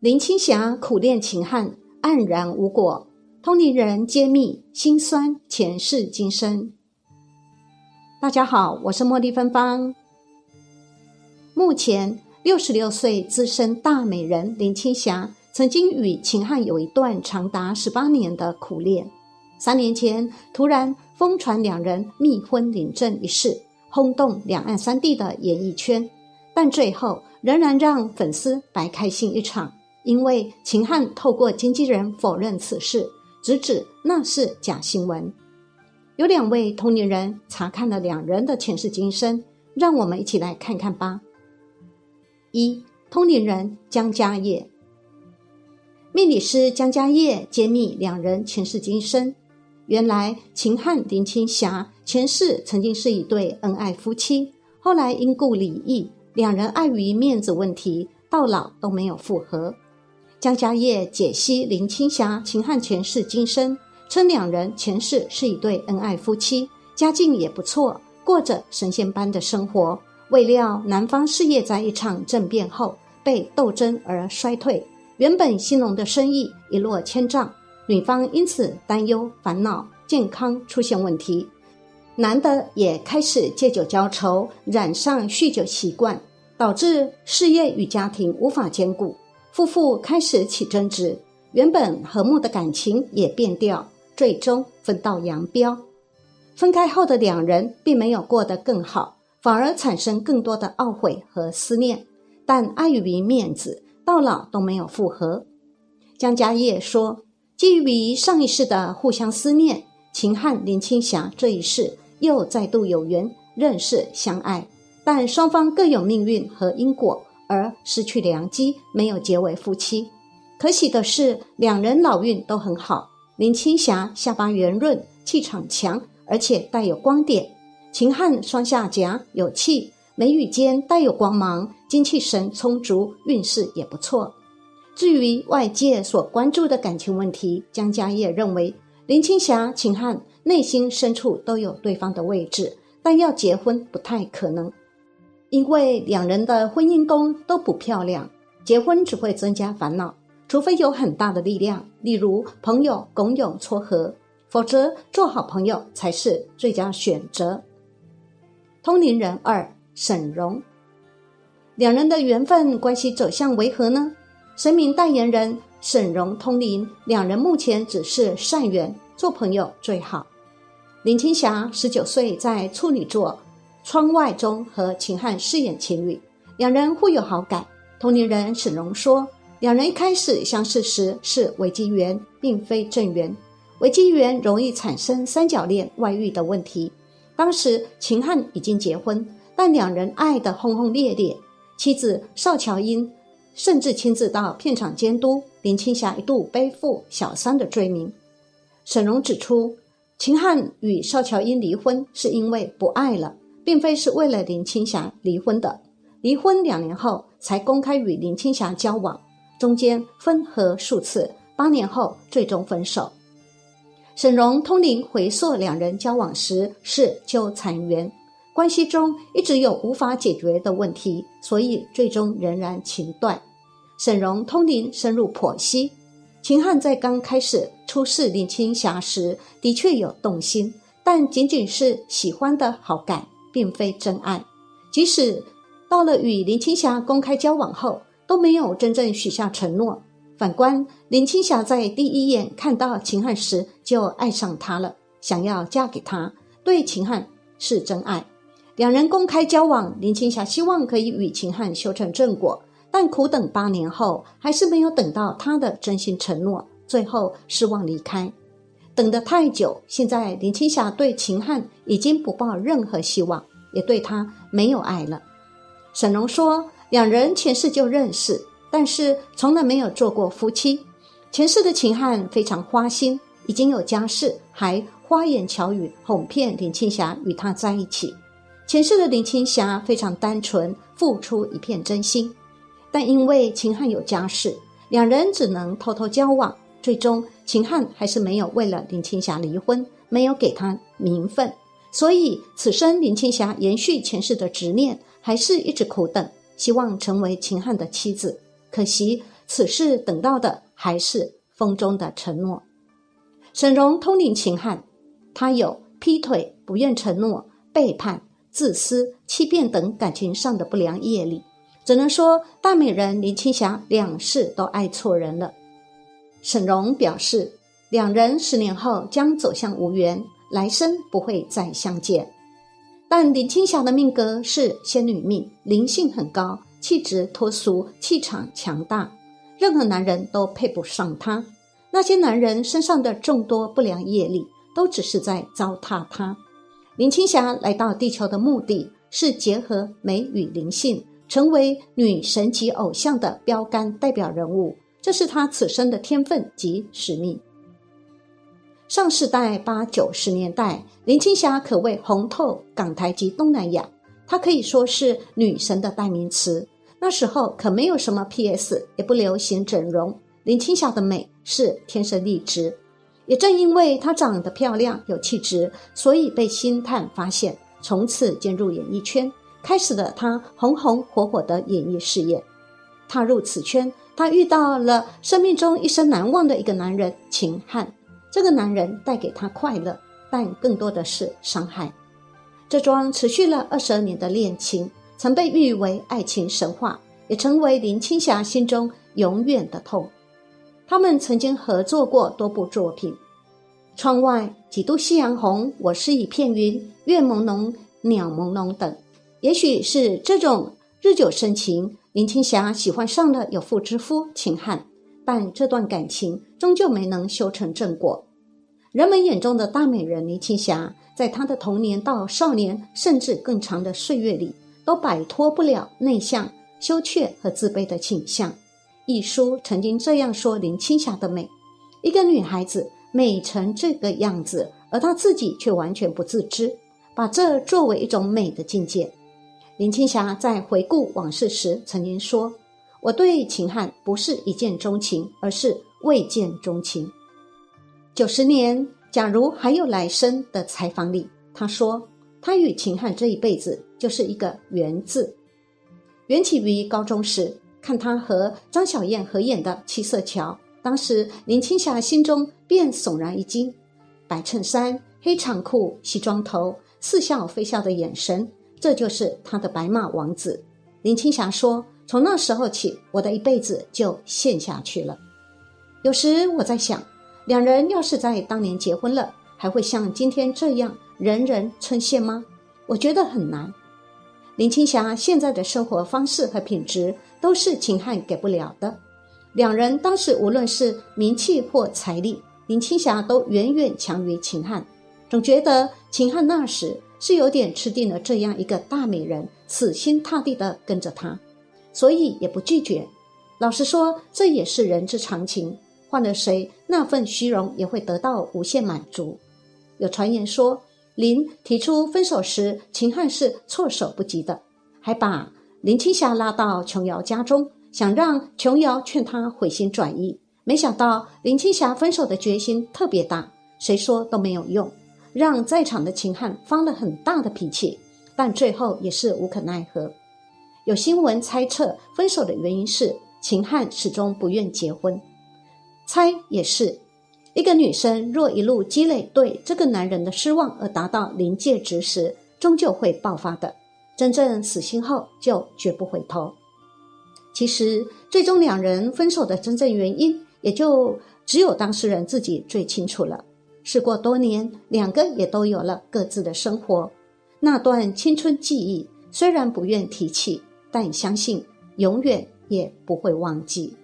林青霞苦恋秦汉，黯然无果。通灵人揭秘心酸前世今生。大家好，我是茉莉芬芳。目前六十六岁资深大美人林青霞，曾经与秦汉有一段长达十八年的苦恋。三年前，突然疯传两人密婚领证一事，轰动两岸三地的演艺圈，但最后仍然让粉丝白开心一场。因为秦汉透过经纪人否认此事，直指那是假新闻。有两位同龄人查看了两人的前世今生，让我们一起来看看吧。一通灵人江家业，命理师江家业揭秘两人前世今生。原来秦汉林青霞前世曾经是一对恩爱夫妻，后来因故离异，两人碍于面子问题，到老都没有复合。江家业解析林青霞、秦汉前世今生，称两人前世是一对恩爱夫妻，家境也不错，过着神仙般的生活。未料男方事业在一场政变后被斗争而衰退，原本兴隆的生意一落千丈，女方因此担忧烦恼，健康出现问题。男的也开始借酒浇愁，染上酗酒习惯，导致事业与家庭无法兼顾。夫妇开始起争执，原本和睦的感情也变调，最终分道扬镳。分开后的两人并没有过得更好，反而产生更多的懊悔和思念。但碍于面子，到老都没有复合。江家业说，基于上一世的互相思念，秦汉林青霞这一世又再度有缘认识相爱，但双方各有命运和因果。而失去良机，没有结为夫妻。可喜的是，两人老运都很好。林青霞下巴圆润，气场强，而且带有光点；秦汉双下颊有气，眉宇间带有光芒，精气神充足，运势也不错。至于外界所关注的感情问题，江家业认为，林青霞、秦汉内心深处都有对方的位置，但要结婚不太可能。因为两人的婚姻宫都不漂亮，结婚只会增加烦恼。除非有很大的力量，例如朋友拱勇撮合，否则做好朋友才是最佳选择。通灵人二沈荣，两人的缘分关系走向为何呢？神明代言人沈荣通灵，两人目前只是善缘，做朋友最好。林青霞十九岁在处女座。窗外中和秦汉饰演情侣，两人互有好感。同龄人沈荣说，两人一开始相识时是危机缘，并非正缘。危机缘容易产生三角恋、外遇的问题。当时秦汉已经结婚，但两人爱得轰轰烈烈。妻子邵乔英甚至亲自到片场监督，林青霞一度背负小三的罪名。沈荣指出，秦汉与邵乔英离婚是因为不爱了。并非是为了林青霞离婚的，离婚两年后才公开与林青霞交往，中间分合数次，八年后最终分手。沈荣通灵回溯两人交往时是纠缠缘，关系中一直有无法解决的问题，所以最终仍然情断。沈荣通灵深入剖析，秦汉在刚开始出示林青霞时的确有动心，但仅仅是喜欢的好感。并非真爱，即使到了与林青霞公开交往后，都没有真正许下承诺。反观林青霞在第一眼看到秦汉时就爱上他了，想要嫁给他，对秦汉是真爱。两人公开交往，林青霞希望可以与秦汉修成正果，但苦等八年后，还是没有等到他的真心承诺，最后失望离开。等得太久，现在林青霞对秦汉已经不抱任何希望，也对他没有爱了。沈龙说，两人前世就认识，但是从来没有做过夫妻。前世的秦汉非常花心，已经有家室，还花言巧语哄骗林青霞与他在一起。前世的林青霞非常单纯，付出一片真心，但因为秦汉有家室，两人只能偷偷交往。最终，秦汉还是没有为了林青霞离婚，没有给她名分，所以此生林青霞延续前世的执念，还是一直苦等，希望成为秦汉的妻子。可惜此事等到的还是风中的承诺。沈荣通灵秦汉，他有劈腿、不愿承诺、背叛、自私、欺骗等感情上的不良业力，只能说大美人林青霞两世都爱错人了。沈荣表示，两人十年后将走向无缘，来生不会再相见。但林青霞的命格是仙女命，灵性很高，气质脱俗，气场强大，任何男人都配不上她。那些男人身上的众多不良业力，都只是在糟蹋她。林青霞来到地球的目的是结合美与灵性，成为女神级偶像的标杆代表人物，这是她此生的天分及使命。上世代八九十年代，林青霞可谓红透港台及东南亚，她可以说是女神的代名词。那时候可没有什么 PS，也不流行整容，林青霞的美是天生丽质。也正因为她长得漂亮有气质，所以被星探发现，从此进入演艺圈，开始了她红红火火的演艺事业。踏入此圈，她遇到了生命中一生难忘的一个男人秦汉。这个男人带给她快乐，但更多的是伤害。这桩持续了二十二年的恋情，曾被誉为爱情神话，也成为林青霞心中永远的痛。他们曾经合作过多部作品，《窗外》《几度夕阳红》《我是一片云》《月朦胧鸟朦胧》等。也许是这种日久生情，林青霞喜欢上了有妇之夫秦汉，但这段感情终究没能修成正果。人们眼中的大美人林青霞，在她的童年到少年，甚至更长的岁月里，都摆脱不了内向、羞怯和自卑的倾向。一书曾经这样说林青霞的美：一个女孩子美成这个样子，而她自己却完全不自知，把这作为一种美的境界。林青霞在回顾往事时曾经说：“我对秦汉不是一见钟情，而是未见钟情。”九十年，假如还有来生的采访里，他说：“他与秦汉这一辈子就是一个缘字。缘起于高中时，看他和张小燕合演的《七色桥》，当时林青霞心中便悚然一惊。白衬衫、黑长裤、西装头，似笑非笑的眼神，这就是他的白马王子。”林青霞说：“从那时候起，我的一辈子就陷下去了。有时我在想。”两人要是在当年结婚了，还会像今天这样人人称羡吗？我觉得很难。林青霞现在的生活方式和品质都是秦汉给不了的。两人当时无论是名气或财力，林青霞都远远强于秦汉。总觉得秦汉那时是有点吃定了这样一个大美人，死心塌地的跟着他，所以也不拒绝。老实说，这也是人之常情。换了谁，那份虚荣也会得到无限满足。有传言说，林提出分手时，秦汉是措手不及的，还把林青霞拉到琼瑶家中，想让琼瑶劝他回心转意。没想到林青霞分手的决心特别大，谁说都没有用，让在场的秦汉发了很大的脾气，但最后也是无可奈何。有新闻猜测，分手的原因是秦汉始终不愿结婚。猜也是，一个女生若一路积累对这个男人的失望而达到临界值时，终究会爆发的。真正死心后，就绝不回头。其实，最终两人分手的真正原因，也就只有当事人自己最清楚了。事过多年，两个也都有了各自的生活。那段青春记忆，虽然不愿提起，但相信永远也不会忘记。